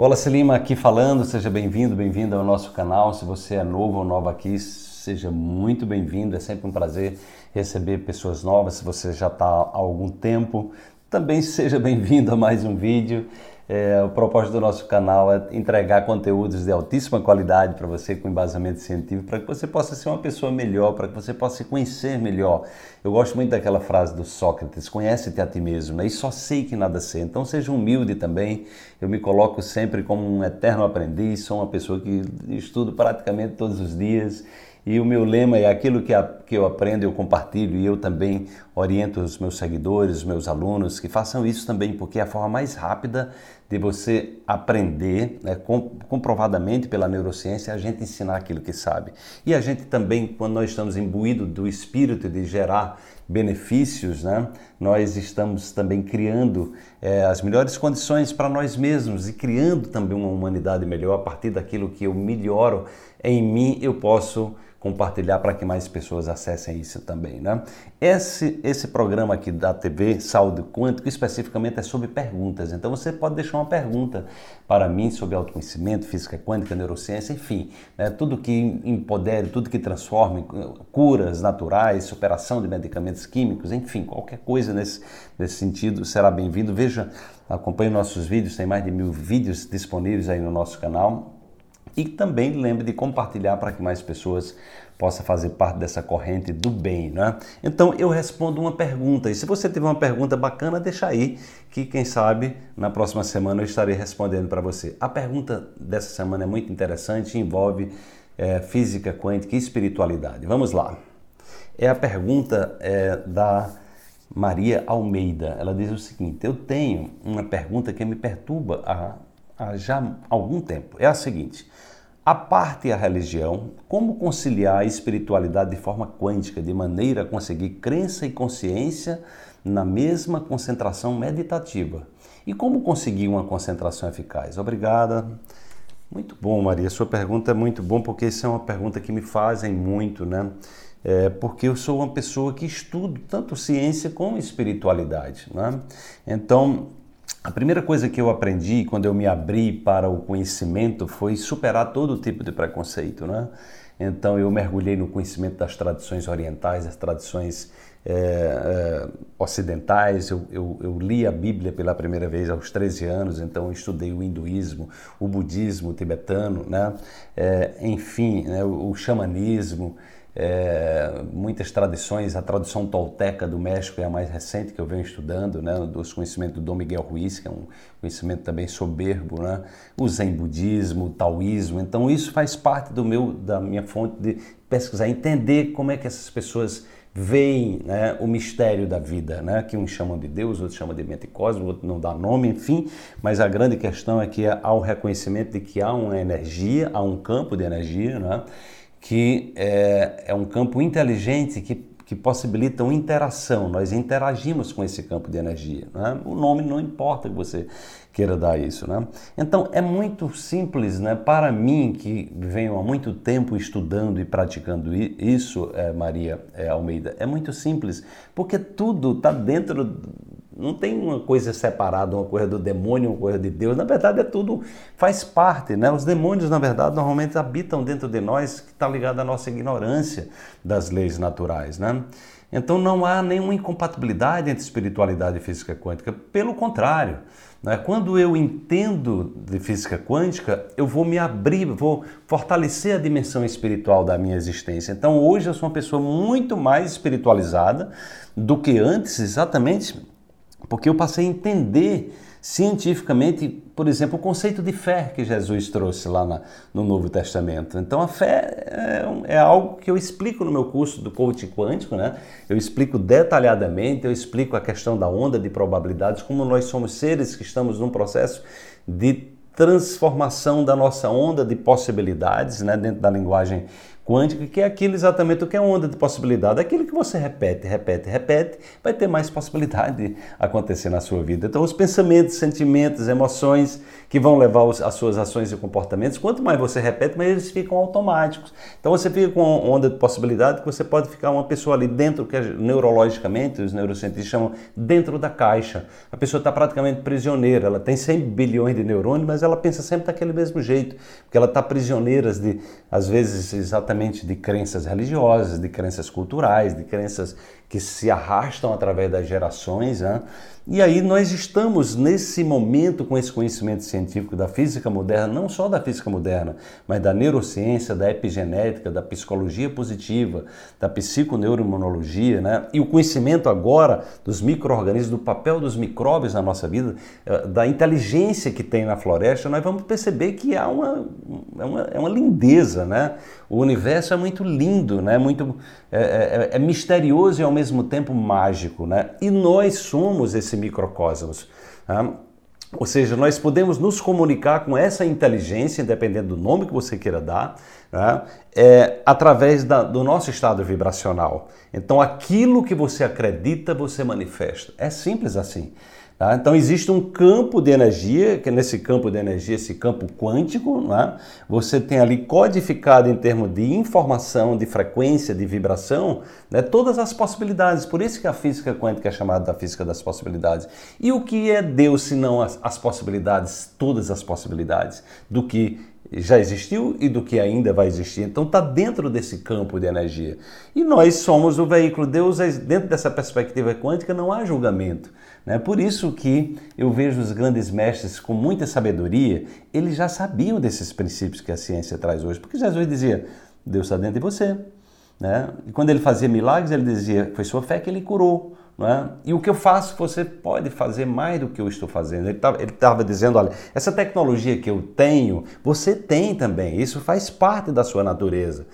Wallace Lima aqui falando, seja bem-vindo, bem-vindo ao nosso canal. Se você é novo ou nova aqui, seja muito bem-vindo. É sempre um prazer receber pessoas novas. Se você já está há algum tempo, também seja bem-vindo a mais um vídeo. É, o propósito do nosso canal é entregar conteúdos de altíssima qualidade para você com embasamento científico, para que você possa ser uma pessoa melhor, para que você possa se conhecer melhor. Eu gosto muito daquela frase do Sócrates: conhece-te a ti mesmo, né? e só sei que nada sei. Então seja humilde também. Eu me coloco sempre como um eterno aprendiz, sou uma pessoa que estudo praticamente todos os dias e o meu lema é aquilo que, que eu aprendo, eu compartilho e eu também oriento os meus seguidores, os meus alunos que façam isso também, porque é a forma mais rápida de você aprender, né, comprovadamente pela neurociência, a gente ensinar aquilo que sabe. E a gente também, quando nós estamos imbuídos do espírito de gerar benefícios, né, nós estamos também criando é, as melhores condições para nós mesmos e criando também uma humanidade melhor a partir daquilo que eu melhoro em mim, eu posso compartilhar para que mais pessoas acessem isso também. Né? Esse, esse programa aqui da TV Saúde Quântico especificamente é sobre perguntas. Então você pode deixar uma pergunta para mim sobre autoconhecimento, física quântica, neurociência, enfim, né? tudo que empodere, tudo que transforme, curas naturais, superação de medicamentos químicos, enfim, qualquer coisa nesse, nesse sentido será bem-vindo. Veja, acompanhe nossos vídeos, tem mais de mil vídeos disponíveis aí no nosso canal e também lembre de compartilhar para que mais pessoas possam fazer parte dessa corrente do bem, né? Então eu respondo uma pergunta e se você tiver uma pergunta bacana, deixa aí que quem sabe na próxima semana eu estarei respondendo para você. A pergunta dessa semana é muito interessante, envolve é, física quântica e espiritualidade. Vamos lá. É a pergunta é, da Maria Almeida. Ela diz o seguinte: Eu tenho uma pergunta que me perturba há há já algum tempo. É a seguinte: a parte a religião, como conciliar a espiritualidade de forma quântica, de maneira a conseguir crença e consciência na mesma concentração meditativa? E como conseguir uma concentração eficaz? Obrigada. Muito bom, Maria. Sua pergunta é muito bom porque isso é uma pergunta que me fazem muito, né? É porque eu sou uma pessoa que estudo tanto ciência como espiritualidade, né? Então, a primeira coisa que eu aprendi quando eu me abri para o conhecimento foi superar todo tipo de preconceito, né? Então eu mergulhei no conhecimento das tradições orientais, das tradições é, é, ocidentais. Eu, eu, eu, li a Bíblia pela primeira vez aos 13 anos, então eu estudei o hinduísmo, o budismo tibetano, né? É, enfim, né? o, o xamanismo é, muitas tradições, a tradição tolteca do México é a mais recente que eu venho estudando, né, dos conhecimentos do Dom Miguel Ruiz, que é um conhecimento também soberbo, né, o Zen budismo, o taoísmo, então isso faz parte do meu, da minha fonte de pesquisar, entender como é que essas pessoas veem né, o mistério da vida, né, que uns chamam de Deus, outros chamam de mente cósmica, outros não dá nome, enfim, mas a grande questão é que há o reconhecimento de que há uma energia, há um campo de energia, né, que é, é um campo inteligente que, que possibilita uma interação. Nós interagimos com esse campo de energia. Né? O nome não importa que você queira dar isso. Né? Então é muito simples né? para mim, que venho há muito tempo estudando e praticando isso, é, Maria é, Almeida, é muito simples, porque tudo está dentro não tem uma coisa separada, uma coisa do demônio, uma coisa de Deus. Na verdade, é tudo faz parte, né? Os demônios, na verdade, normalmente habitam dentro de nós, que está ligado à nossa ignorância das leis naturais, né? Então não há nenhuma incompatibilidade entre espiritualidade e física quântica. Pelo contrário, né? quando eu entendo de física quântica, eu vou me abrir, vou fortalecer a dimensão espiritual da minha existência. Então hoje eu sou uma pessoa muito mais espiritualizada do que antes, exatamente porque eu passei a entender cientificamente, por exemplo, o conceito de fé que Jesus trouxe lá na, no Novo Testamento. Então a fé é, é, algo que eu explico no meu curso do coaching quântico, né? Eu explico detalhadamente, eu explico a questão da onda de probabilidades, como nós somos seres que estamos num processo de transformação da nossa onda de possibilidades, né, dentro da linguagem quântica, que é aquilo exatamente o que é onda de possibilidade. Aquilo que você repete, repete, repete, vai ter mais possibilidade de acontecer na sua vida. Então, os pensamentos, sentimentos, emoções que vão levar as suas ações e comportamentos, quanto mais você repete, mais eles ficam automáticos. Então, você fica com onda de possibilidade que você pode ficar uma pessoa ali dentro, que é neurologicamente os neurocientistas chamam dentro da caixa. A pessoa está praticamente prisioneira, ela tem 100 bilhões de neurônios, mas ela pensa sempre daquele mesmo jeito, porque ela está prisioneira de, às vezes, exatamente de crenças religiosas, de crenças culturais, de crenças que se arrastam através das gerações. Né? E aí nós estamos nesse momento com esse conhecimento científico da física moderna, não só da física moderna, mas da neurociência, da epigenética, da psicologia positiva, da psiconeuroimunologia, né? E o conhecimento agora dos micro-organismos, do papel dos micróbios na nossa vida, eh, da inteligência que tem na floresta, nós vamos perceber que há uma, é, uma, é uma lindeza, né? O universo é muito lindo, né? Muito é, é, é misterioso e ao mesmo tempo mágico, né? E nós somos esse microcosmos. Tá? Ou seja, nós podemos nos comunicar com essa inteligência, independente do nome que você queira dar, né? é, através da, do nosso estado vibracional. Então, aquilo que você acredita, você manifesta. É simples assim. Tá? Então existe um campo de energia, que nesse campo de energia, esse campo quântico, né? você tem ali codificado em termos de informação, de frequência, de vibração, né? todas as possibilidades. Por isso que a física quântica é chamada da física das possibilidades. E o que é Deus se não as, as possibilidades, todas as possibilidades, do que já existiu e do que ainda vai existir. Então está dentro desse campo de energia. E nós somos o veículo. Deus, é, dentro dessa perspectiva quântica, não há julgamento. Né? Por isso que eu vejo os grandes mestres com muita sabedoria, eles já sabiam desses princípios que a ciência traz hoje. Porque Jesus dizia, Deus está dentro de você. Né? E quando ele fazia milagres, ele dizia, foi sua fé que ele curou. É? E o que eu faço, você pode fazer mais do que eu estou fazendo. Ele estava dizendo: olha, essa tecnologia que eu tenho, você tem também. Isso faz parte da sua natureza.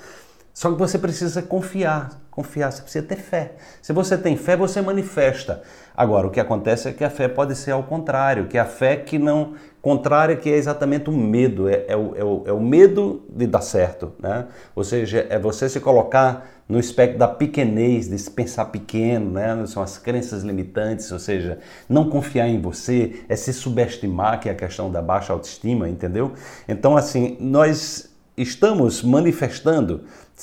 Só que você precisa confiar, confiar, você precisa ter fé. Se você tem fé, você manifesta. Agora, o que acontece é que a fé pode ser ao contrário, que a fé que não contrária, que é exatamente o medo, é, é, o, é, o, é o medo de dar certo, né? Ou seja, é você se colocar no espectro da pequenez, de se pensar pequeno, né? São as crenças limitantes, ou seja, não confiar em você, é se subestimar, que é a questão da baixa autoestima, entendeu? Então, assim, nós estamos manifestando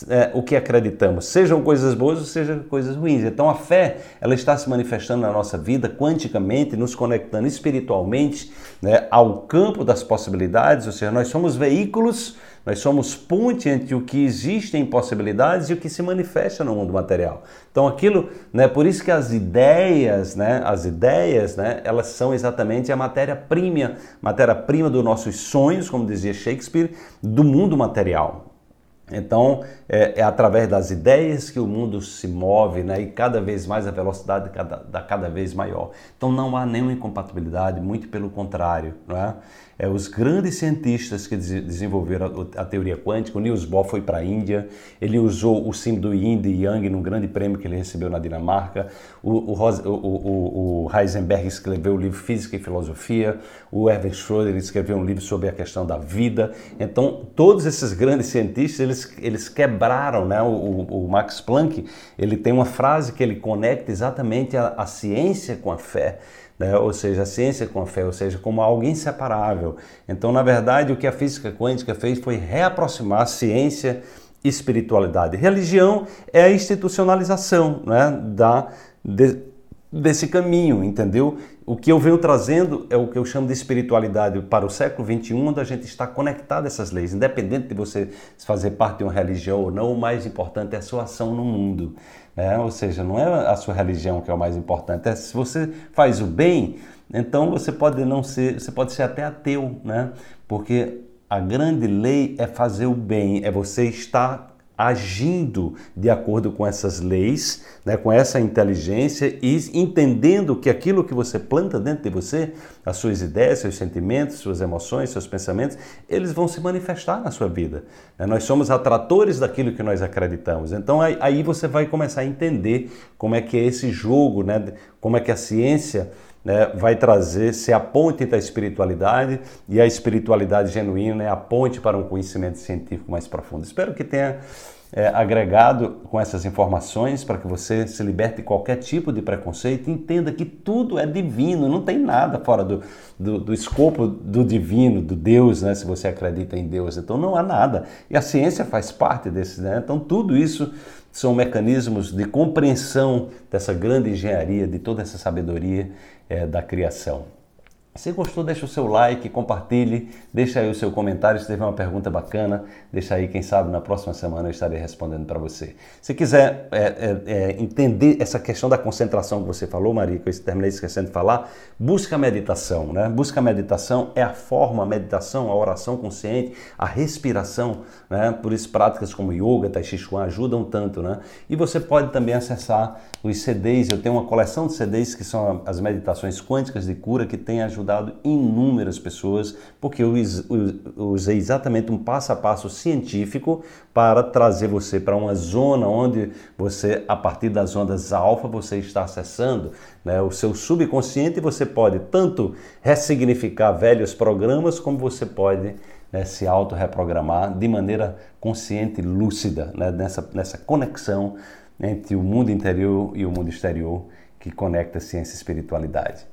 é, o que acreditamos, sejam coisas boas ou sejam coisas ruins. Então a fé ela está se manifestando na nossa vida quanticamente, nos conectando espiritualmente né, ao campo das possibilidades, ou seja, nós somos veículos nós somos ponte entre o que existe em possibilidades e o que se manifesta no mundo material. Então aquilo, né, por isso que as ideias, né, as ideias, né, elas são exatamente a matéria-prima, matéria-prima dos nossos sonhos, como dizia Shakespeare, do mundo material. Então, é, é, através das ideias que o mundo se move né, e cada vez mais a velocidade cada, da cada vez maior. Então, não há nenhuma incompatibilidade, muito pelo contrário. Não é? é, os grandes cientistas que desenvolveram a, a teoria quântica, o Niels Bohr foi para a Índia, ele usou o símbolo do Yin e Yang num grande prêmio que ele recebeu na Dinamarca, o, o, o, o Heisenberg escreveu o livro Física e Filosofia, o Erwin Schrödinger escreveu um livro sobre a questão da vida. Então, todos esses grandes cientistas, eles, eles quebraram, né? O, o, Max Planck, ele tem uma frase que ele conecta exatamente a, a ciência com a fé né? ou seja, a ciência com a fé, ou seja, como algo inseparável. Então, na verdade, o que a física quântica fez foi reaproximar a ciência e espiritualidade. Religião é a institucionalização né? da, de, desse caminho, entendeu? O que eu venho trazendo é o que eu chamo de espiritualidade para o século XXI, onde a gente está conectado a essas leis. Independente de você fazer parte de uma religião ou não, o mais importante é a sua ação no mundo. Né? Ou seja, não é a sua religião que é o mais importante. É se você faz o bem, então você pode não ser, você pode ser até ateu, né? Porque a grande lei é fazer o bem, é você estar agindo de acordo com essas leis, né, com essa inteligência e entendendo que aquilo que você planta dentro de você, as suas ideias, seus sentimentos, suas emoções, seus pensamentos, eles vão se manifestar na sua vida. Né? Nós somos atratores daquilo que nós acreditamos. Então aí, você vai começar a entender como é que é esse jogo, né, como é que a ciência né, vai trazer ser a ponte da espiritualidade e a espiritualidade genuína é a ponte para um conhecimento científico mais profundo. Espero que tenha é, agregado com essas informações para que você se liberte de qualquer tipo de preconceito e entenda que tudo é divino, não tem nada fora do, do, do, escopo do divino, do Deus, né? se você acredita em Deus. Então não há nada. E a ciência faz parte desse. Né? Então tudo isso são mecanismos de compreensão dessa grande engenharia, de toda essa sabedoria é, da criação. Se gostou, deixa o seu like, compartilhe, deixa aí o seu comentário. Se tiver uma pergunta bacana, deixa aí, quem sabe na próxima semana eu estarei respondendo para você. Se quiser é, é, é, entender essa questão da concentração que você falou, Maria, que eu terminei esquecendo de falar, busca a meditação, né? Busca a meditação é a forma, a meditação, a oração consciente, a respiração, né? Por isso práticas como yoga, tai chi chuan ajudam tanto, né? E você pode também acessar os CDs. Eu tenho uma coleção de CDs que são as meditações quânticas de cura que tem ajudado ajudado inúmeras pessoas, porque eu usei exatamente um passo a passo científico para trazer você para uma zona onde você, a partir das ondas alfa, você está acessando né, o seu subconsciente e você pode tanto ressignificar velhos programas, como você pode né, se auto-reprogramar de maneira consciente e lúcida, né, nessa, nessa conexão entre o mundo interior e o mundo exterior que conecta ciência e espiritualidade.